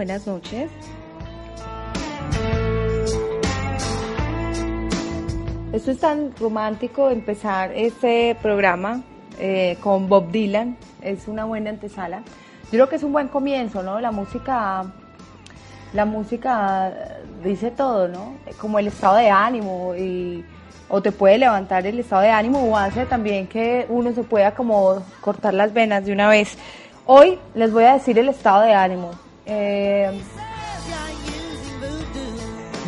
Buenas noches. Esto es tan romántico empezar este programa eh, con Bob Dylan. Es una buena antesala. Yo creo que es un buen comienzo, ¿no? La música, la música dice todo, ¿no? Como el estado de ánimo y o te puede levantar el estado de ánimo o hace también que uno se pueda como cortar las venas de una vez. Hoy les voy a decir el estado de ánimo. Eh,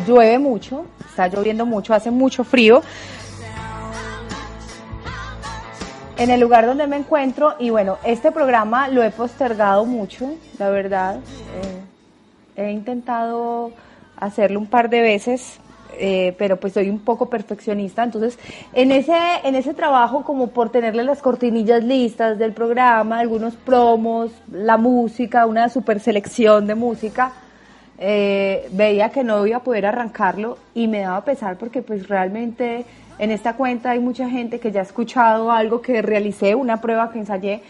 llueve mucho, está lloviendo mucho, hace mucho frío. En el lugar donde me encuentro, y bueno, este programa lo he postergado mucho, la verdad. Eh, he intentado hacerlo un par de veces, eh, pero pues soy un poco perfeccionista, entonces en ese, en ese trabajo como por tenerle las cortinillas listas del programa, algunos promos, la música, una super selección de música, eh, veía que no iba a poder arrancarlo y me daba pesar porque pues realmente en esta cuenta hay mucha gente que ya ha escuchado algo que realicé, una prueba que ensayé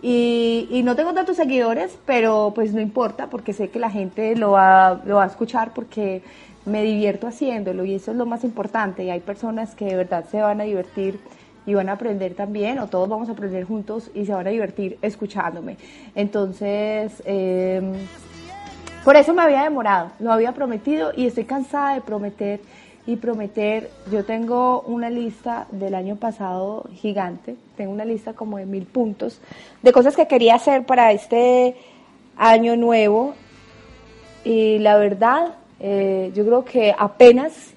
y, y, no tengo tantos seguidores, pero pues no importa porque sé que la gente lo va, lo va a escuchar porque me divierto haciéndolo y eso es lo más importante y hay personas que de verdad se van a divertir y van a aprender también o todos vamos a aprender juntos y se van a divertir escuchándome. Entonces, em, por eso me había demorado, lo había prometido y estoy cansada de prometer y prometer. Yo tengo una lista del año pasado gigante, tengo una lista como de mil puntos de cosas que quería hacer para este año nuevo y la verdad eh, yo creo que apenas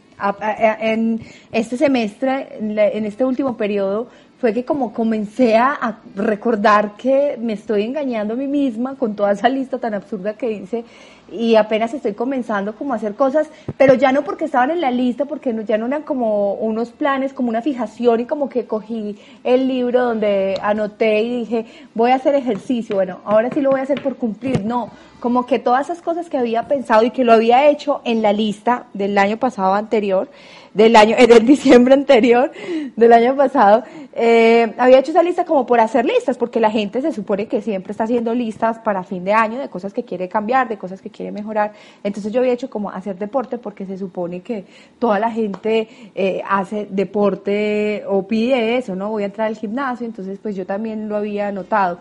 en este semestre, en este último periodo, fue que como comencé a recordar que me estoy engañando a mí misma con toda esa lista tan absurda que hice y apenas estoy comenzando como a hacer cosas, pero ya no porque estaban en la lista, porque ya no eran como unos planes, como una fijación y como que cogí el libro donde anoté y dije, voy a hacer ejercicio, bueno, ahora sí lo voy a hacer por cumplir, no, como que todas esas cosas que había pensado y que lo había hecho en la lista del año pasado anterior, del año, del diciembre anterior, del año pasado, eh, había hecho esa lista como por hacer listas, porque la gente se supone que siempre está haciendo listas para fin de año de cosas que quiere cambiar, de cosas que quiere mejorar. Entonces yo había hecho como hacer deporte porque se supone que toda la gente eh, hace deporte o pide eso, ¿no? Voy a entrar al gimnasio, entonces pues yo también lo había notado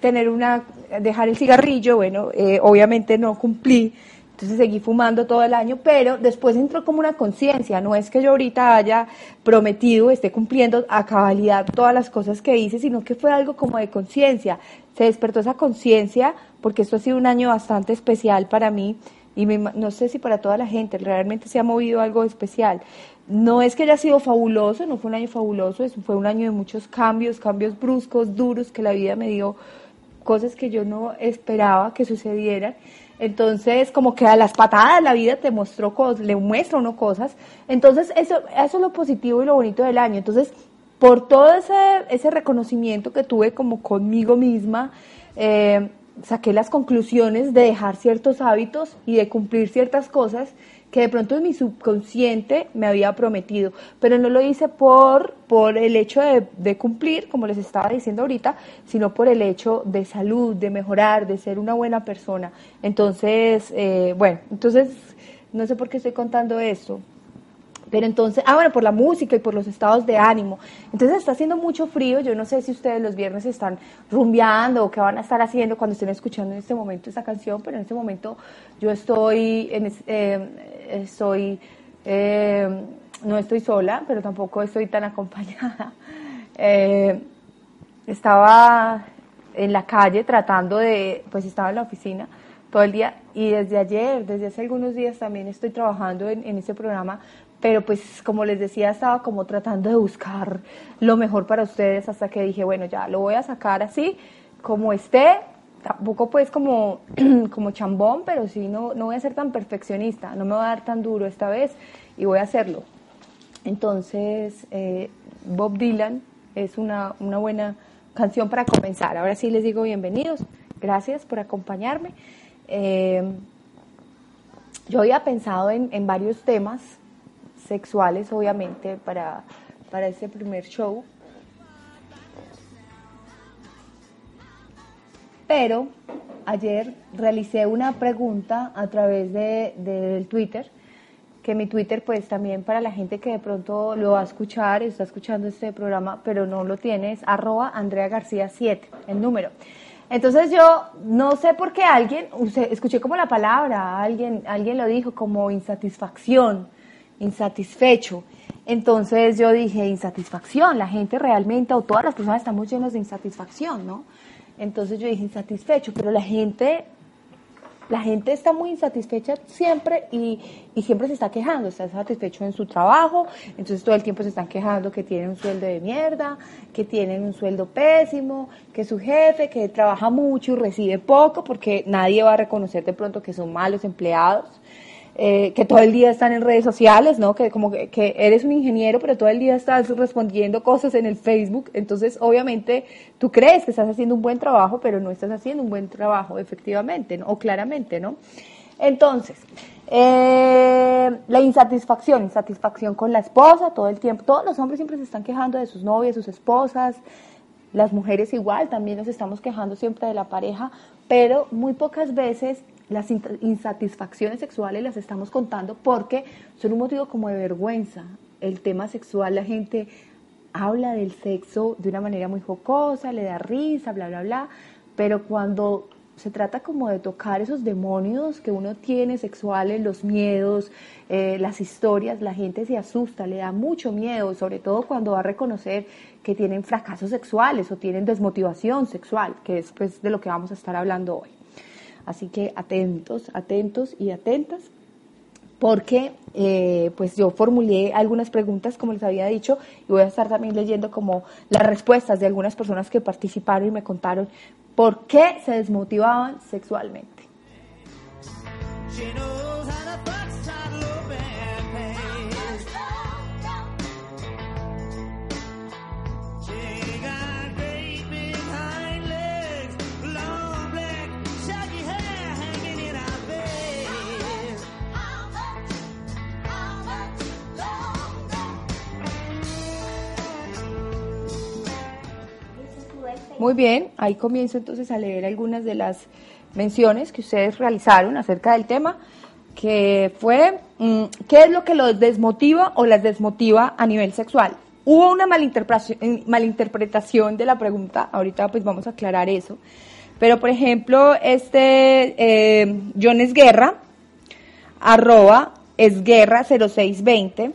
tener una, dejar el cigarrillo, bueno, eh, obviamente no cumplí, entonces seguí fumando todo el año, pero después entró como una conciencia, no es que yo ahorita haya prometido, esté cumpliendo a cabalidad todas las cosas que hice, sino que fue algo como de conciencia, se despertó esa conciencia, porque esto ha sido un año bastante especial para mí, y no sé si para toda la gente, realmente se ha movido algo especial. No es que haya sido fabuloso, no fue un año fabuloso, fue un año de muchos cambios, cambios bruscos, duros, que la vida me dio cosas que yo no esperaba que sucedieran. Entonces, como que a las patadas la vida te mostró cosas, le muestra uno cosas. Entonces, eso, eso es lo positivo y lo bonito del año. Entonces, por todo ese, ese reconocimiento que tuve como conmigo misma, eh, saqué las conclusiones de dejar ciertos hábitos y de cumplir ciertas cosas que de pronto mi subconsciente me había prometido, pero no lo hice por, por el hecho de, cumplir, como les estaba diciendo ahorita, sino por el hecho de salud, de mejorar, de ser una buena persona. Entonces, eh, bueno, entonces no sé por qué estoy contando esto, pero entonces, ah, bueno, por la música y por los estados de ánimo. Entonces está haciendo mucho frío. Yo no sé si ustedes los viernes están rumbeando o qué van a estar haciendo cuando estén escuchando en este momento esta canción, pero en este momento yo estoy, en, eh, estoy, eh, no estoy sola, pero tampoco estoy tan acompañada. Eh, estaba en la calle tratando de, pues estaba en la oficina todo el día y desde ayer, desde hace algunos días también estoy trabajando en, este programa pero pues como les decía, estaba como tratando de buscar lo mejor para ustedes hasta que dije, bueno, ya lo voy a sacar así, como esté, tampoco pues como, como chambón, pero sí no, no voy a ser tan perfeccionista, no me voy a dar tan duro esta vez y voy a hacerlo. Entonces, eh, Bob Dylan es una, una buena canción para comenzar. Ahora sí les digo bienvenidos, gracias por acompañarme. Eh, yo había pensado en, en varios temas sexuales, obviamente, para, para este primer show. Pero ayer realicé una pregunta a través de, del Twitter, que mi Twitter pues también para la gente que de pronto lo va a escuchar, está escuchando este programa, pero no lo tiene, es arroba Andrea García 7, el número. Entonces yo no sé por qué alguien, escuché como la palabra, alguien, alguien lo dijo como insatisfacción, insatisfecho. Entonces yo dije, insatisfacción, la gente realmente, o todas las personas estamos llenos de insatisfacción, ¿no? Entonces yo dije, insatisfecho, pero la gente, la gente está muy insatisfecha siempre y, y siempre se está quejando, está satisfecho en su trabajo, entonces todo el tiempo se están quejando que tienen un sueldo de mierda, que tienen un sueldo pésimo, que su jefe, que trabaja mucho y recibe poco, porque nadie va a reconocer de pronto que son malos empleados. Eh, que todo el día están en redes sociales, ¿no? Que como que, eres un ingeniero, pero todo el día estás respondiendo cosas en el Facebook. Entonces, obviamente, tú crees que estás haciendo un buen trabajo, pero no estás haciendo un buen trabajo, efectivamente, ¿no? o claramente, ¿no? Entonces, eh, la insatisfacción, insatisfacción con la esposa todo el tiempo. Todos los hombres siempre se están quejando de sus novias, sus esposas. Las mujeres igual, también nos estamos quejando siempre de la pareja, pero muy pocas veces las insatisfacciones sexuales las estamos contando porque son un motivo como de vergüenza. El tema sexual, la gente habla del sexo de una manera muy jocosa, le da risa, bla, bla, bla, pero cuando se trata como de tocar esos demonios que uno tiene sexuales, los miedos, eh, las historias, la gente se asusta, le da mucho miedo, sobre todo cuando va a reconocer que tienen fracasos sexuales o tienen desmotivación sexual, que es pues de lo que vamos a estar hablando hoy. Así que atentos, atentos y atentas, porque eh, pues yo formulé algunas preguntas, como les había dicho, y voy a estar también leyendo como las respuestas de algunas personas que participaron y me contaron por qué se desmotivaban sexualmente. Muy bien, ahí comienzo entonces a leer algunas de las menciones que ustedes realizaron acerca del tema, que fue mm, qué es lo que los desmotiva o las desmotiva a nivel sexual. Hubo una malinterpretación, malinterpretación de la pregunta, ahorita pues vamos a aclarar eso, pero por ejemplo, este eh, John Esguerra, arroba esguerra 0620,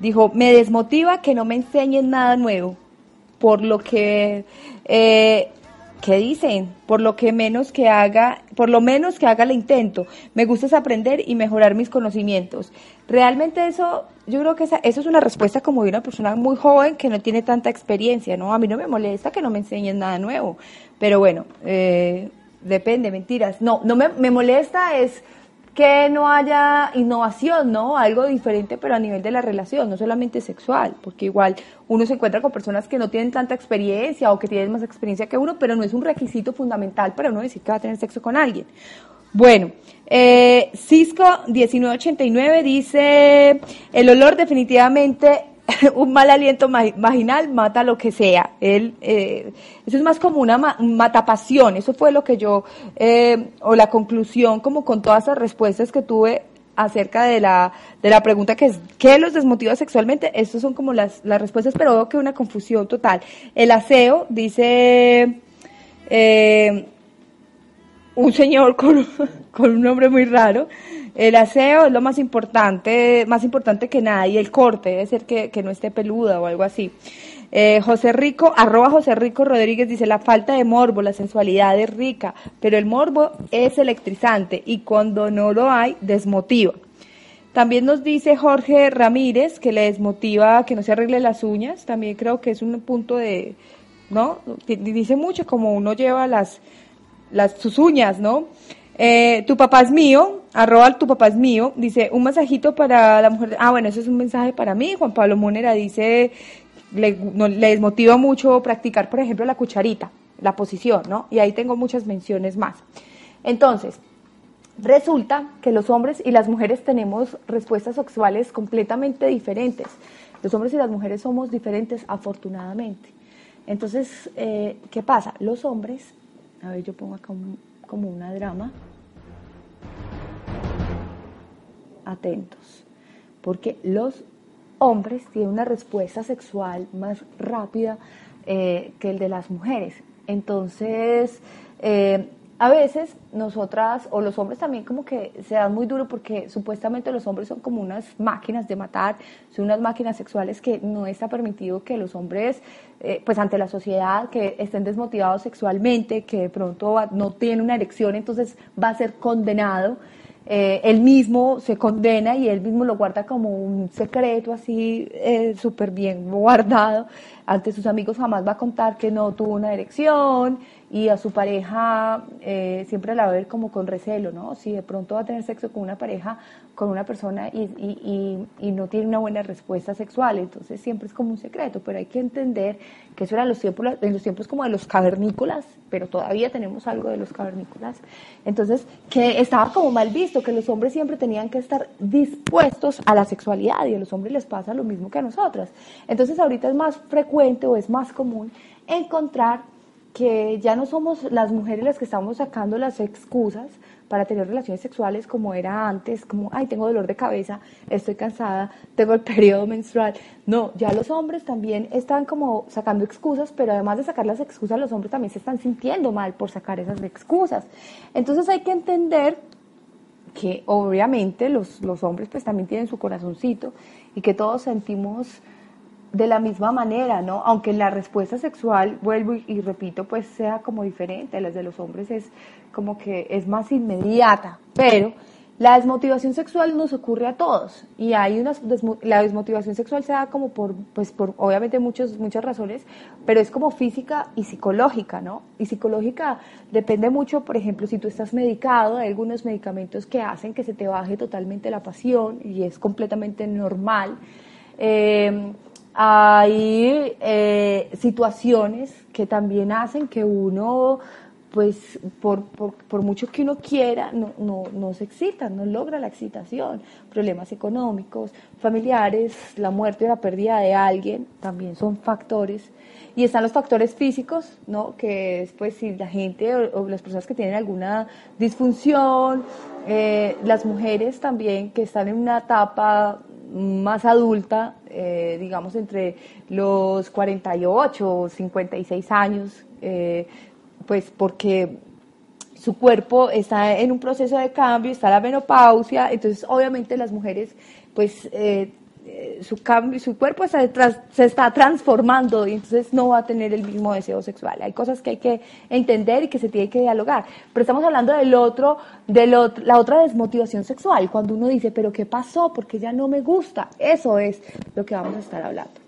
dijo, me desmotiva que no me enseñen nada nuevo, por lo que eh, ¿Qué dicen? Por lo que menos que haga, por lo menos que haga el intento. Me gusta es aprender y mejorar mis conocimientos. Realmente eso, yo creo que esa, eso es una respuesta como de una persona muy joven que no tiene tanta experiencia, ¿no? A mí no me molesta que no me enseñen nada nuevo, pero bueno, eh, depende, mentiras. No, no me, me molesta es que no haya innovación, ¿no? Algo diferente, pero a nivel de la relación, no solamente sexual, porque igual uno se encuentra con personas que no tienen tanta experiencia o que tienen más experiencia que uno, pero no es un requisito fundamental para uno decir que va a tener sexo con alguien. Bueno, eh, Cisco 1989 dice, el olor definitivamente un mal aliento vaginal mata lo que sea. Él, eh, eso es más como una matapasión. Eso fue lo que yo, eh, o la conclusión, como con todas las respuestas que tuve acerca de la, de la pregunta que es, ¿qué los desmotiva sexualmente? Estas son como las, las respuestas, pero veo que una confusión total. El aseo dice, eh, un señor con, un nombre muy raro, el aseo es lo más importante, más importante que nada, y el corte, debe ser que, no esté peluda o algo así. Eh, José Rico, arroba José Rico Rodríguez dice, la falta de morbo, la sensualidad es rica, pero el morbo es electrizante y cuando no lo hay, desmotiva. También nos dice Jorge Ramírez que le desmotiva que no se arregle las uñas, también creo que es un punto de, ¿no? Dice mucho como uno lleva las, las sus uñas, ¿no? Eh, tu papá es mío, arroba tu papá es mío, dice un masajito para la mujer. Ah, bueno, eso es un mensaje para mí. Juan Pablo Monera dice, le, le desmotiva mucho practicar, por ejemplo, la cucharita, la posición, ¿no? Y ahí tengo muchas menciones más. Entonces, resulta que los hombres y las mujeres tenemos respuestas sexuales completamente diferentes. Los hombres y las mujeres somos diferentes, afortunadamente. Entonces, eh, ¿qué pasa? Los hombres A ver, yo pongo acá como una drama. Atentos, porque los hombres tienen una respuesta sexual más rápida eh, que el de las mujeres. Entonces, eh, a veces nosotras o los hombres también como que se dan muy duro porque supuestamente los hombres son como unas máquinas de matar, son unas máquinas sexuales que no está permitido que los hombres, eh, pues ante la sociedad, que estén desmotivados sexualmente, que de pronto no tienen una erección, entonces va a ser condenado. Eh, él mismo se condena y él mismo lo guarda como un secreto así eh, súper bien guardado. Ante sus amigos jamás va a contar que no tuvo una erección, y a su pareja eh, siempre la va a ver como con recelo, ¿no? Si de pronto va a tener sexo con una pareja, con una persona y, y, y, no tiene una buena respuesta sexual, entonces siempre es como un secreto, pero hay que entender que eso era los tiempos, en los tiempos como de los cavernícolas, pero todavía tenemos algo de los cavernícolas, entonces que estaba como mal visto, que los hombres siempre tenían que estar dispuestos a la sexualidad y a los hombres les pasa lo mismo que a nosotras. Entonces ahorita es más frecuente o es más común encontrar que ya no somos las mujeres las que estamos sacando las excusas para tener relaciones sexuales como era antes, como, ay, tengo dolor de cabeza, estoy cansada, tengo el periodo menstrual. No, ya los hombres también están como sacando excusas, pero además de sacar las excusas, los hombres también se están sintiendo mal por sacar esas excusas. Entonces hay que entender que obviamente los, los hombres pues también tienen su corazoncito y que todos sentimos de la misma manera, ¿no? Aunque la respuesta sexual, vuelvo y, repito, pues sea como diferente, las de los hombres es como que es más inmediata, pero la desmotivación sexual nos ocurre a todos y hay una la desmotivación sexual se da como por pues por obviamente muchos muchas razones, pero es como física y psicológica, ¿no? Y psicológica depende mucho, por ejemplo, si tú estás medicado, hay algunos medicamentos que hacen que se te baje totalmente la pasión y es completamente normal. Eh, hay eh, situaciones que también hacen que uno, pues por, por, mucho que uno quiera, no, no, no, se excita, no logra la excitación. Problemas económicos, familiares, la muerte o la pérdida de alguien también son factores. Y están los factores físicos, ¿no? Que es, pues, si la gente o, las personas que tienen alguna disfunción, eh, las mujeres también que están en una etapa más adulta, eh, digamos entre los 48 o 56 años, eh, pues porque su cuerpo está en un proceso de cambio, está la menopausia, entonces obviamente las mujeres pues eh, su cambio, su cuerpo se, está transformando y entonces no va a tener el mismo deseo sexual. Hay cosas que hay que entender y que se tiene que dialogar. Pero estamos hablando del otro, de la otra desmotivación sexual, cuando uno dice, pero ¿qué pasó? Porque ya no me gusta. Eso es lo que vamos a estar hablando.